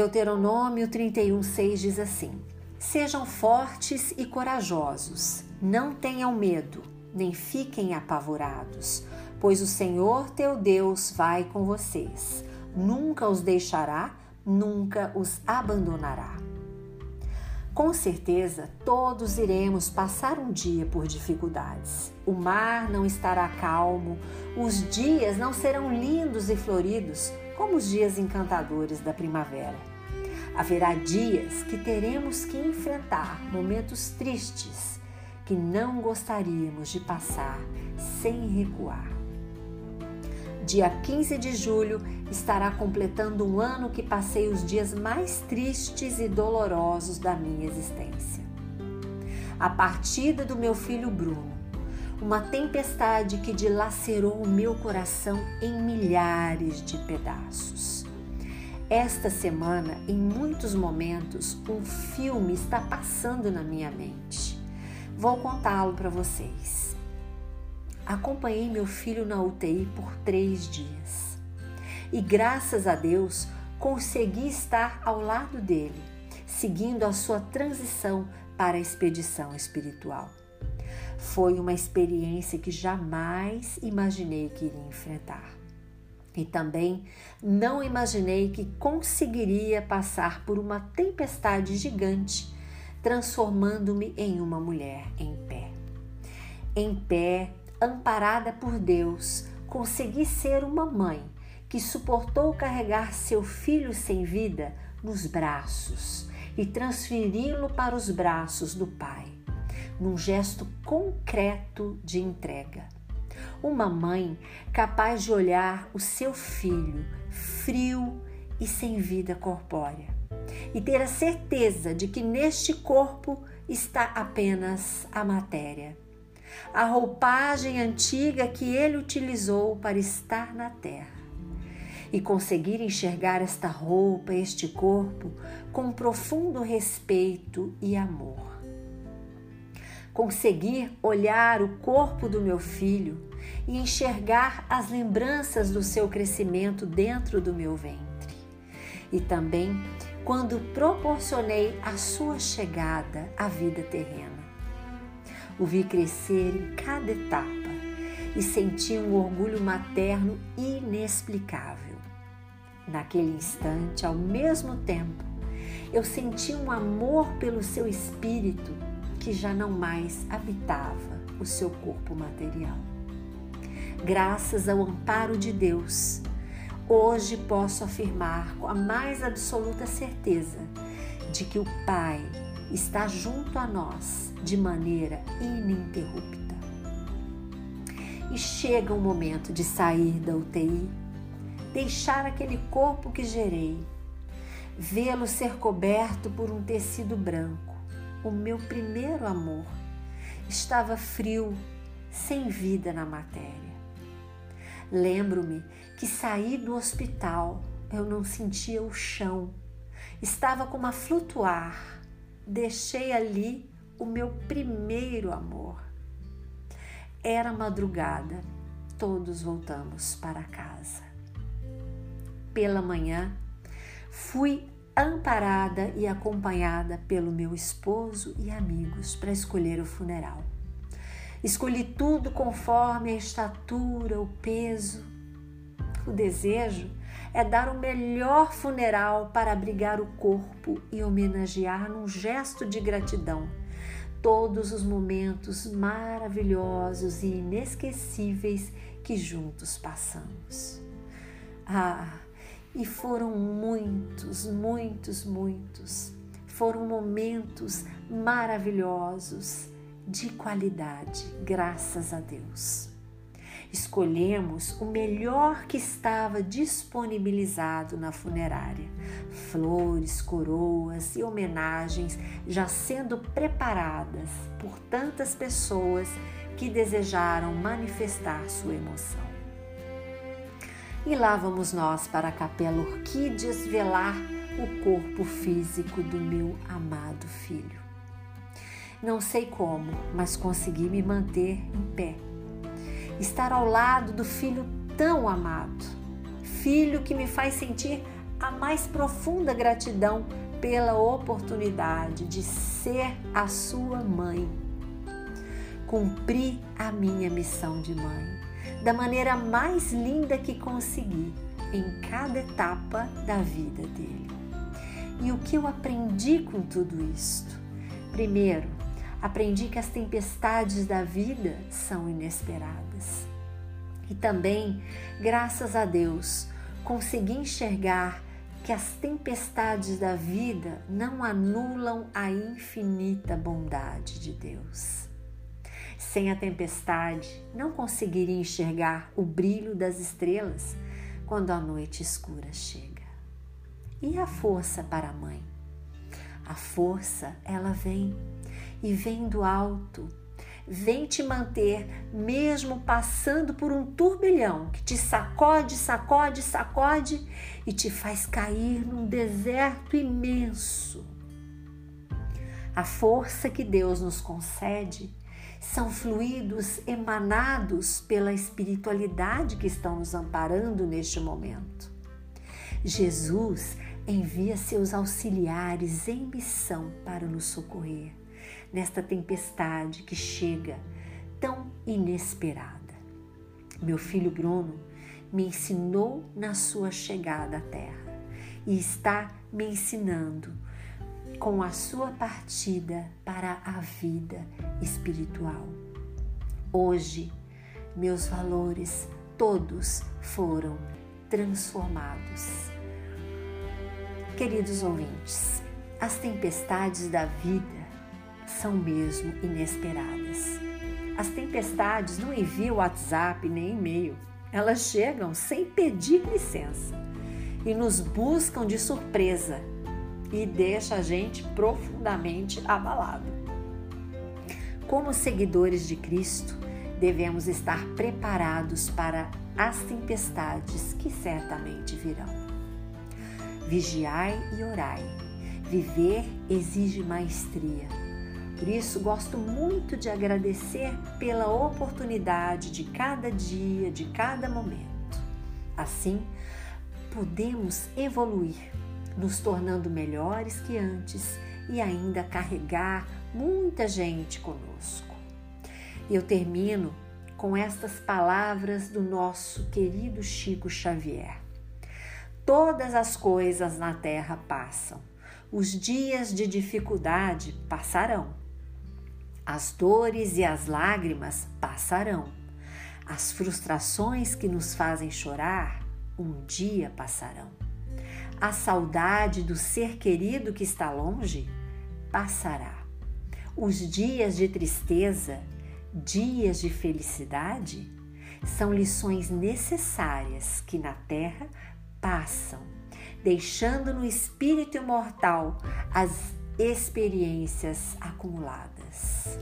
Deuteronômio 31:6 diz assim: Sejam fortes e corajosos, não tenham medo, nem fiquem apavorados, pois o Senhor teu Deus vai com vocês. Nunca os deixará, nunca os abandonará. Com certeza, todos iremos passar um dia por dificuldades. O mar não estará calmo, os dias não serão lindos e floridos como os dias encantadores da primavera. Haverá dias que teremos que enfrentar momentos tristes que não gostaríamos de passar sem recuar dia 15 de julho, estará completando um ano que passei os dias mais tristes e dolorosos da minha existência. A partida do meu filho Bruno, uma tempestade que dilacerou o meu coração em milhares de pedaços. Esta semana, em muitos momentos, um filme está passando na minha mente. Vou contá-lo para vocês. Acompanhei meu filho na UTI por três dias. E graças a Deus consegui estar ao lado dele, seguindo a sua transição para a expedição espiritual. Foi uma experiência que jamais imaginei que iria enfrentar. E também não imaginei que conseguiria passar por uma tempestade gigante, transformando-me em uma mulher em pé. Em pé, amparada por Deus, consegui ser uma mãe que suportou carregar seu filho sem vida nos braços e transferi-lo para os braços do Pai, num gesto concreto de entrega. Uma mãe capaz de olhar o seu filho frio e sem vida corpórea e ter a certeza de que neste corpo está apenas a matéria a roupagem antiga que ele utilizou para estar na terra e conseguir enxergar esta roupa, este corpo, com profundo respeito e amor. Conseguir olhar o corpo do meu filho e enxergar as lembranças do seu crescimento dentro do meu ventre. E também quando proporcionei a sua chegada à vida terrena o vi crescer em cada etapa e senti um orgulho materno inexplicável. Naquele instante, ao mesmo tempo, eu senti um amor pelo seu espírito que já não mais habitava o seu corpo material. Graças ao amparo de Deus, hoje posso afirmar com a mais absoluta certeza de que o Pai está junto a nós de maneira ininterrupta. E chega o momento de sair da UTI, deixar aquele corpo que gerei, vê-lo ser coberto por um tecido branco. O meu primeiro amor estava frio, sem vida na matéria. Lembro-me que saí do hospital, eu não sentia o chão, estava como a flutuar deixei ali o meu primeiro amor. Era madrugada, todos voltamos para casa. Pela manhã, fui amparada e acompanhada pelo meu esposo e amigos para escolher o funeral. Escolhi tudo conforme a estatura, o peso, o desejo é dar o melhor funeral para abrigar o corpo e homenagear num gesto de gratidão todos os momentos maravilhosos e inesquecíveis que juntos passamos. Ah, e foram muitos, muitos, muitos. Foram momentos maravilhosos, de qualidade, graças a Deus escolhemos o melhor que estava disponibilizado na funerária: flores, coroas e homenagens já sendo preparadas por tantas pessoas que desejaram manifestar sua emoção. E lá vamos nós para a Capela Orquídeas velar o corpo físico do meu amado filho. Não sei como, mas consegui me manter em pé estar ao lado do filho tão amado, filho que me faz sentir a mais profunda gratidão pela oportunidade de ser a sua mãe. Cumpri a minha missão de mãe da maneira mais linda que consegui em cada etapa da vida dele. E o que eu aprendi com tudo isto? Primeiro, aprendi que as tempestades da vida são inesperadas. E também, graças a Deus, consegui enxergar que as tempestades da vida não anulam a infinita bondade de Deus. Sem a tempestade, não conseguiria enxergar o brilho das estrelas quando a noite escura chega. E a força para a mãe? A força, ela vem e vem do alto. Vem te manter, mesmo passando por um turbilhão que te sacode, sacode, sacode e te faz cair num deserto imenso. A força que Deus nos concede são fluidos emanados pela espiritualidade que estão nos amparando neste momento. Jesus envia seus auxiliares em missão para nos socorrer nesta tempestade que chega tão inesperada. Meu filho Bruno me ensinou na sua chegada à Terra e está me ensinando com a sua partida para a vida espiritual. Hoje, meus valores todos foram transformados. Queridos ouvintes, as tempestades da vida são mesmo inesperadas. As tempestades não enviam WhatsApp nem e-mail, elas chegam sem pedir licença e nos buscam de surpresa e deixa a gente profundamente abalado. Como seguidores de Cristo, devemos estar preparados para as tempestades que certamente virão. Vigiai e orai. Viver exige maestria. Por isso, gosto muito de agradecer pela oportunidade de cada dia, de cada momento. Assim, podemos evoluir nos tornando melhores que antes e ainda carregar muita gente conosco. Eu termino com estas palavras do nosso querido Chico Xavier. Todas as coisas na terra passam, os dias de dificuldade passarão, as dores e as lágrimas passarão, as frustrações que nos fazem chorar um dia passarão a saudade do ser querido que está longe passará. Os dias de tristeza, dias de felicidade, são lições necessárias que na terra passam, deixando no espírito imortal as experiências acumuladas.